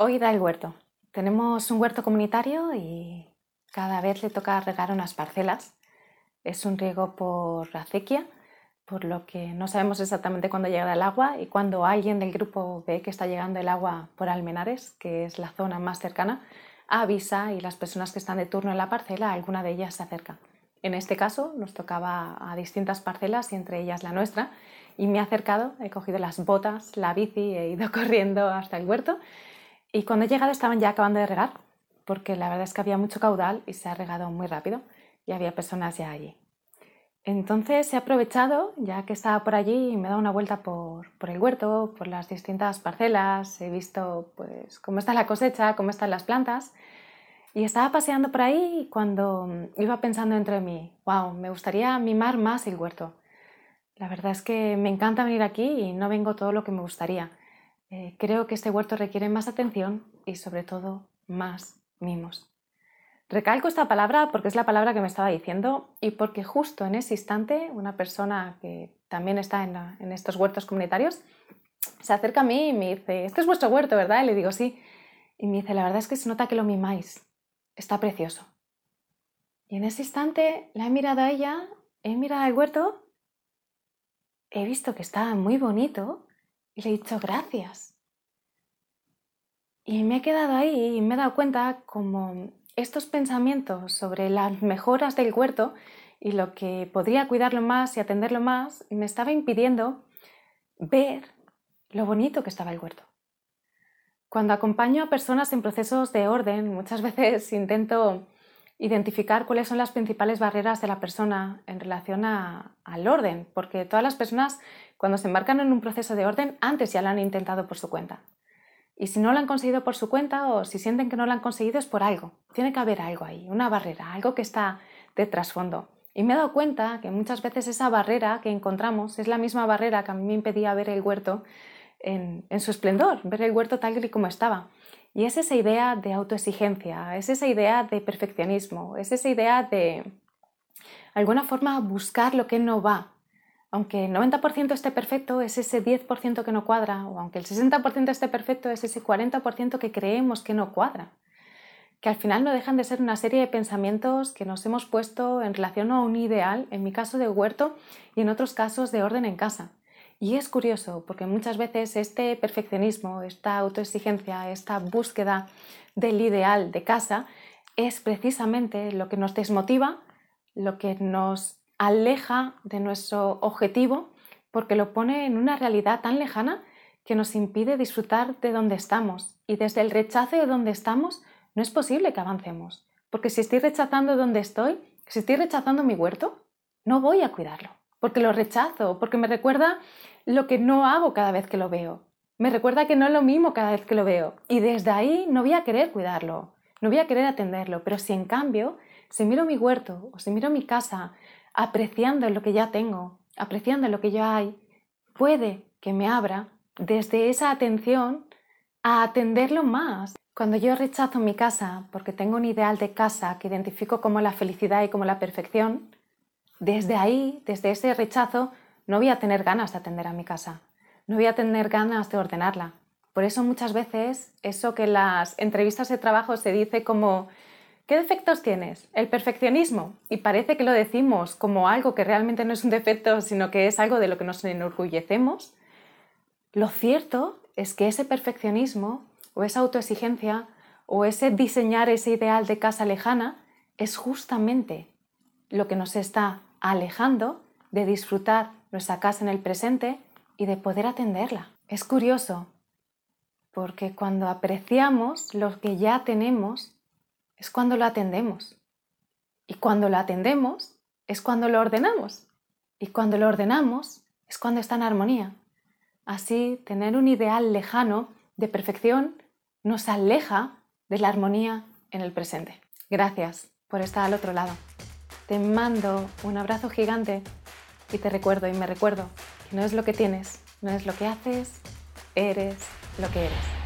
Hoy da el huerto. Tenemos un huerto comunitario y cada vez le toca regar unas parcelas. Es un riego por acequia, por lo que no sabemos exactamente cuándo llegará el agua y cuando alguien del grupo ve que está llegando el agua por Almenares, que es la zona más cercana, avisa y las personas que están de turno en la parcela, alguna de ellas se acerca. En este caso nos tocaba a distintas parcelas y entre ellas la nuestra y me he acercado, he cogido las botas, la bici, he ido corriendo hasta el huerto y cuando he llegado estaban ya acabando de regar porque la verdad es que había mucho caudal y se ha regado muy rápido y había personas ya allí. Entonces he aprovechado, ya que estaba por allí, y me he dado una vuelta por, por, el huerto, por las distintas parcelas, he visto pues cómo está la cosecha, cómo están las plantas y estaba paseando por ahí cuando iba pensando entre mí, wow, me gustaría mimar más el huerto. La verdad es que me encanta venir aquí y no vengo todo lo que me gustaría. Eh, creo que este huerto requiere más atención y sobre todo más mimos. Recalco esta palabra porque es la palabra que me estaba diciendo y porque justo en ese instante una persona que también está en, en estos huertos comunitarios se acerca a mí y me dice, este es vuestro huerto, ¿verdad? Y le digo, sí. Y me dice, la verdad es que se nota que lo mimáis está precioso. Y en ese instante la he mirado a ella, he mirado al huerto, he visto que estaba muy bonito y le he dicho gracias. Y me he quedado ahí y me he dado cuenta como estos pensamientos sobre las mejoras del huerto y lo que podría cuidarlo más y atenderlo más me estaba impidiendo ver lo bonito que estaba el huerto. Cuando acompaño a personas en procesos de orden, muchas veces intento identificar cuáles son las principales barreras de la persona en relación al orden, porque todas las personas cuando se embarcan en un proceso de orden antes ya lo han intentado por su cuenta. Y si no lo han conseguido por su cuenta o si sienten que no lo han conseguido es por algo. Tiene que haber algo ahí, una barrera, algo que está de trasfondo. Y me he dado cuenta que muchas veces esa barrera que encontramos es la misma barrera que a mí me impedía ver el huerto en, su esplendor, ver el huerto tal y como estaba. Y es esa idea de autoexigencia, es esa idea de perfeccionismo, es esa idea de, alguna forma, buscar lo que no va. Aunque el 90% esté perfecto, es ese 10% que no cuadra, o aunque el 60% esté perfecto, es ese 40% que creemos que no cuadra. Que al final no dejan de ser una serie de pensamientos que nos hemos puesto en relación a un ideal, en mi caso de huerto y en otros casos de orden en casa. Y es curioso porque muchas veces este perfeccionismo, esta autoexigencia, esta búsqueda del ideal de casa es precisamente lo que nos desmotiva, lo que nos aleja de nuestro objetivo porque lo pone en una realidad tan lejana que nos impide disfrutar de donde estamos. Y desde el rechazo de donde estamos no es posible que avancemos. Porque si estoy rechazando donde estoy, si estoy rechazando mi huerto, no voy a cuidarlo porque lo rechazo, porque me recuerda lo que no hago cada vez que lo veo. Me recuerda que no es lo mismo cada vez que lo veo. Y desde ahí no voy a querer cuidarlo, no voy a querer atenderlo. Pero si en cambio, si miro mi huerto o si miro mi casa, apreciando lo que ya tengo, apreciando lo que ya hay, puede que me abra desde esa atención a atenderlo más. Cuando yo rechazo mi casa porque tengo un ideal de casa que identifico como la felicidad y como la perfección, desde ahí, desde ese rechazo, no voy a tener ganas de atender a mi casa, no voy a tener ganas de ordenarla. Por eso muchas veces eso que en las entrevistas de trabajo se dice como ¿qué defectos tienes? El perfeccionismo. Y parece que lo decimos como algo que realmente no es un defecto, sino que es algo de lo que nos enorgullecemos. Lo cierto es que ese perfeccionismo o esa autoexigencia o ese diseñar ese ideal de casa lejana es justamente lo que nos está alejando de disfrutar nuestra casa en el presente y de poder atenderla. Es curioso, porque cuando apreciamos lo que ya tenemos, es cuando lo atendemos. Y cuando lo atendemos, es cuando lo ordenamos. Y cuando lo ordenamos, es cuando está en armonía. Así, tener un ideal lejano de perfección nos aleja de la armonía en el presente. Gracias por estar al otro lado. Te mando un abrazo gigante y te recuerdo y me recuerdo que no es lo que tienes, no es lo que haces, eres lo que eres.